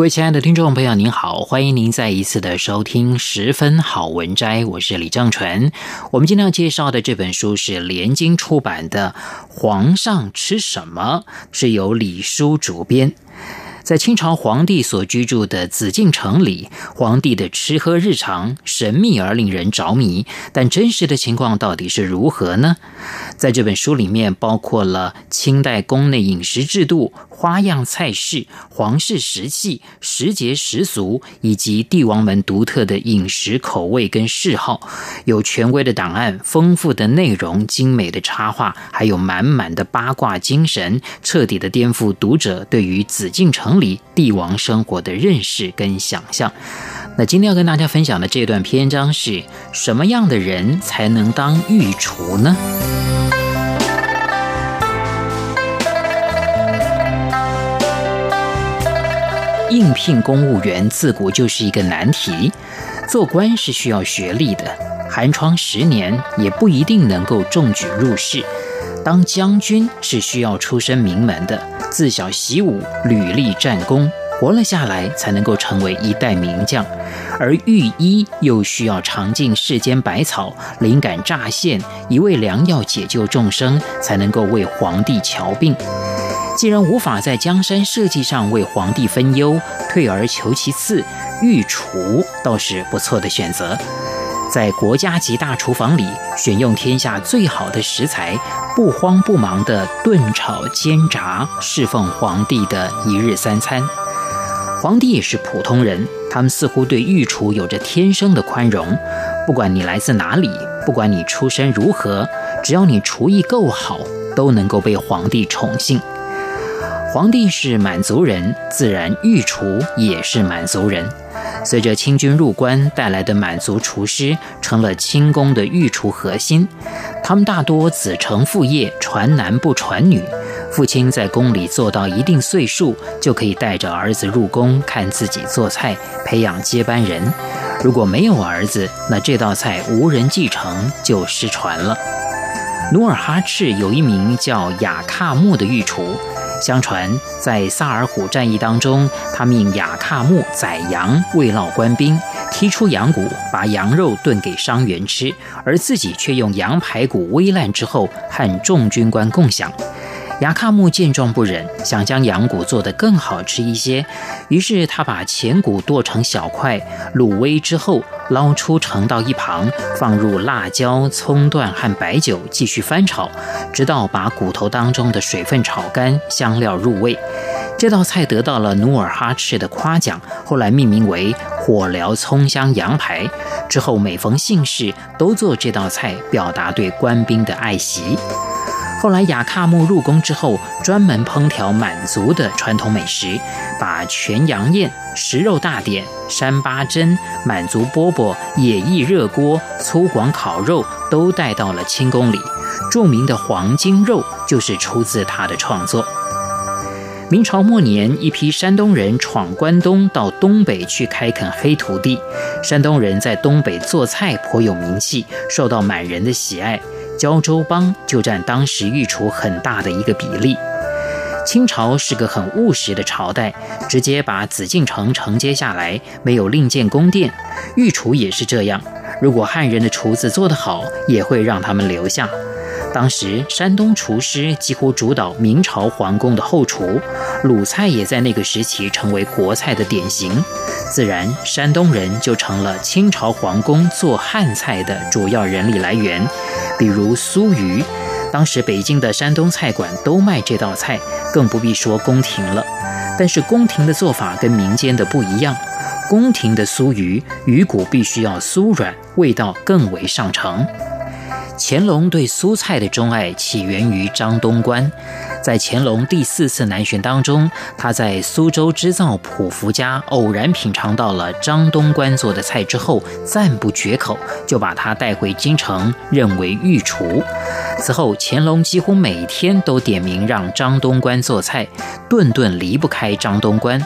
各位亲爱的听众朋友，您好，欢迎您再一次的收听《十分好文摘》，我是李正纯。我们今天要介绍的这本书是连经出版的《皇上吃什么》，是由李叔主编。在清朝皇帝所居住的紫禁城里，皇帝的吃喝日常神秘而令人着迷。但真实的情况到底是如何呢？在这本书里面，包括了清代宫内饮食制度、花样菜式、皇室食器、时节时俗，以及帝王们独特的饮食口味跟嗜好。有权威的档案、丰富的内容、精美的插画，还有满满的八卦精神，彻底的颠覆读者对于紫禁城里帝王生活的认识跟想象。那今天要跟大家分享的这段篇章是什么样的人才能当御厨呢？应聘公务员自古就是一个难题，做官是需要学历的，寒窗十年也不一定能够中举入仕。当将军是需要出身名门的，自小习武，屡立战功，活了下来才能够成为一代名将；而御医又需要尝尽世间百草，灵感乍现，一味良药解救众生，才能够为皇帝瞧病。既然无法在江山社稷上为皇帝分忧，退而求其次，御厨倒是不错的选择。在国家级大厨房里，选用天下最好的食材，不慌不忙地炖炒煎炸，侍奉皇帝的一日三餐。皇帝也是普通人，他们似乎对御厨有着天生的宽容。不管你来自哪里，不管你出身如何，只要你厨艺够好，都能够被皇帝宠幸。皇帝是满族人，自然御厨也是满族人。随着清军入关带来的满族厨师，成了清宫的御厨核心。他们大多子承父业，传男不传女。父亲在宫里做到一定岁数，就可以带着儿子入宫看自己做菜，培养接班人。如果没有儿子，那这道菜无人继承就失传了。努尔哈赤有一名叫雅喀木的御厨。相传，在萨尔浒战役当中，他命雅喀木宰羊慰劳官兵，剔出羊骨，把羊肉炖给伤员吃，而自己却用羊排骨微烂之后和众军官共享。雅喀木见状不忍，想将羊骨做得更好吃一些，于是他把前骨剁成小块，卤煨之后捞出盛到一旁，放入辣椒、葱段和白酒，继续翻炒，直到把骨头当中的水分炒干，香料入味。这道菜得到了努尔哈赤的夸奖，后来命名为火燎葱香羊排。之后每逢庆事都做这道菜，表达对官兵的爱惜。后来雅喀木入宫之后，专门烹调满族的传统美食，把全羊宴、食肉大典、山八珍、满族饽饽、野意热锅、粗犷烤肉都带到了清宫里。著名的黄金肉就是出自他的创作。明朝末年，一批山东人闯关东，到东北去开垦黑土地。山东人在东北做菜颇有名气，受到满人的喜爱。胶州帮就占当时御厨很大的一个比例。清朝是个很务实的朝代，直接把紫禁城承接下来，没有另建宫殿。御厨也是这样，如果汉人的厨子做得好，也会让他们留下。当时山东厨师几乎主导明朝皇宫的后厨，鲁菜也在那个时期成为国菜的典型。自然，山东人就成了清朝皇宫做汉菜的主要人力来源。比如酥鱼，当时北京的山东菜馆都卖这道菜，更不必说宫廷了。但是宫廷的做法跟民间的不一样，宫廷的酥鱼，鱼骨必须要酥软，味道更为上乘。乾隆对蔬菜的钟爱起源于张东官，在乾隆第四次南巡当中，他在苏州织造普福家偶然品尝到了张东官做的菜之后，赞不绝口，就把他带回京城，任为御厨。此后，乾隆几乎每天都点名让张东官做菜，顿顿离不开张东官。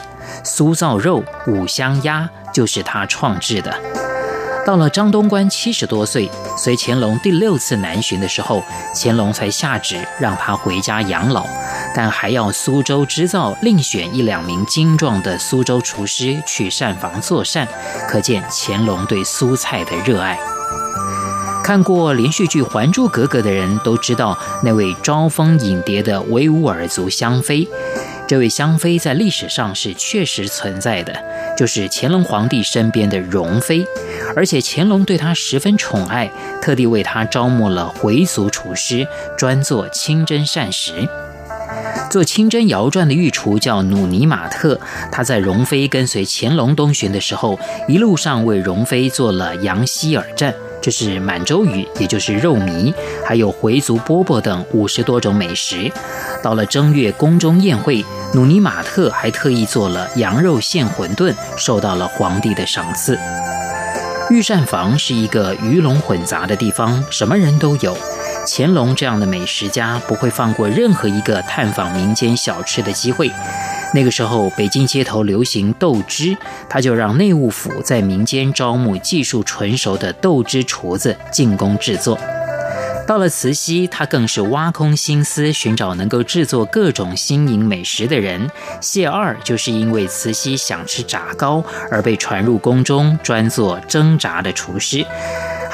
酥造肉、五香鸭就是他创制的。到了张东官七十多岁，随乾隆第六次南巡的时候，乾隆才下旨让他回家养老，但还要苏州织造另选一两名精壮的苏州厨师去膳房做膳，可见乾隆对蔬菜的热爱。看过连续剧《还珠格格》的人都知道，那位招蜂引蝶的维吾尔族香妃。这位香妃在历史上是确实存在的，就是乾隆皇帝身边的容妃，而且乾隆对她十分宠爱，特地为她招募了回族厨师，专做清真膳食。做清真肴饌的御厨叫努尼玛特，他在容妃跟随乾隆东巡的时候，一路上为容妃做了羊希尔蘸。这是满洲鱼，也就是肉糜，还有回族饽饽等五十多种美食。到了正月宫中宴会，努尼玛特还特意做了羊肉馅馄饨，受到了皇帝的赏赐。御膳房是一个鱼龙混杂的地方，什么人都有。乾隆这样的美食家不会放过任何一个探访民间小吃的机会。那个时候，北京街头流行豆汁，他就让内务府在民间招募技术纯熟的豆汁厨子进宫制作。到了慈禧，他更是挖空心思寻找能够制作各种新颖美食的人。谢二就是因为慈禧想吃炸糕而被传入宫中，专做蒸炸的厨师。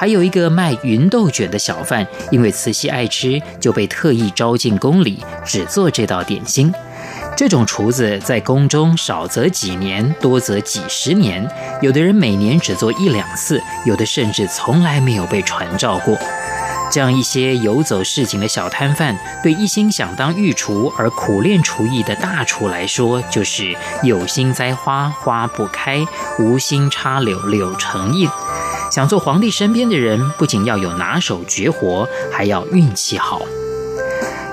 还有一个卖芸豆卷的小贩，因为慈禧爱吃，就被特意招进宫里，只做这道点心。这种厨子在宫中少则几年，多则几十年。有的人每年只做一两次，有的甚至从来没有被传召过。这样一些游走市井的小摊贩，对一心想当御厨而苦练厨艺的大厨来说，就是有心栽花花不开，无心插柳柳成荫。想做皇帝身边的人，不仅要有拿手绝活，还要运气好。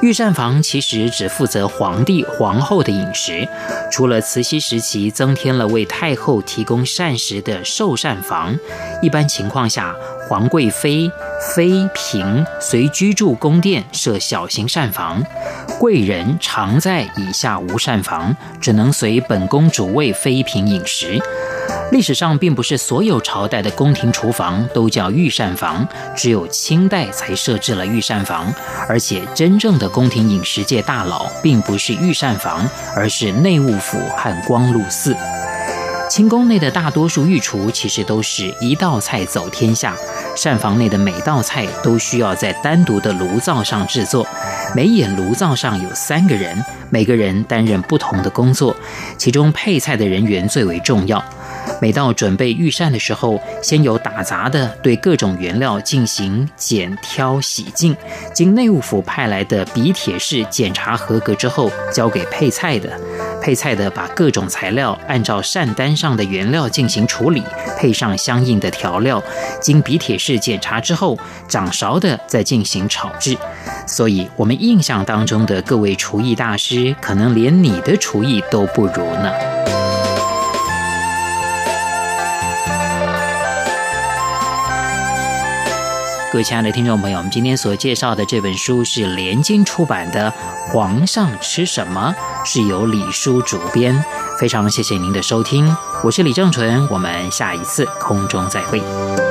御膳房其实只负责皇帝、皇后的饮食，除了慈禧时期增添了为太后提供膳食的寿膳房，一般情况下，皇贵妃、妃嫔随居住宫殿设小型膳房，贵人常在以下无膳房，只能随本宫主位妃嫔饮食。历史上并不是所有朝代的宫廷厨房都叫御膳房，只有清代才设置了御膳房。而且，真正的宫廷饮食界大佬并不是御膳房，而是内务府和光禄寺。清宫内的大多数御厨其实都是一道菜走天下，膳房内的每道菜都需要在单独的炉灶上制作。每眼炉灶上有三个人，每个人担任不同的工作，其中配菜的人员最为重要。每到准备御膳的时候，先由打杂的对各种原料进行检挑洗净，经内务府派来的笔铁式检查合格之后，交给配菜的。配菜的把各种材料按照膳单上的原料进行处理，配上相应的调料，经笔铁式检查之后，掌勺的再进行炒制。所以，我们印象当中的各位厨艺大师，可能连你的厨艺都不如呢。各位亲爱的听众朋友，我们今天所介绍的这本书是连经出版的《皇上吃什么》，是由李书主编。非常谢谢您的收听，我是李正淳，我们下一次空中再会。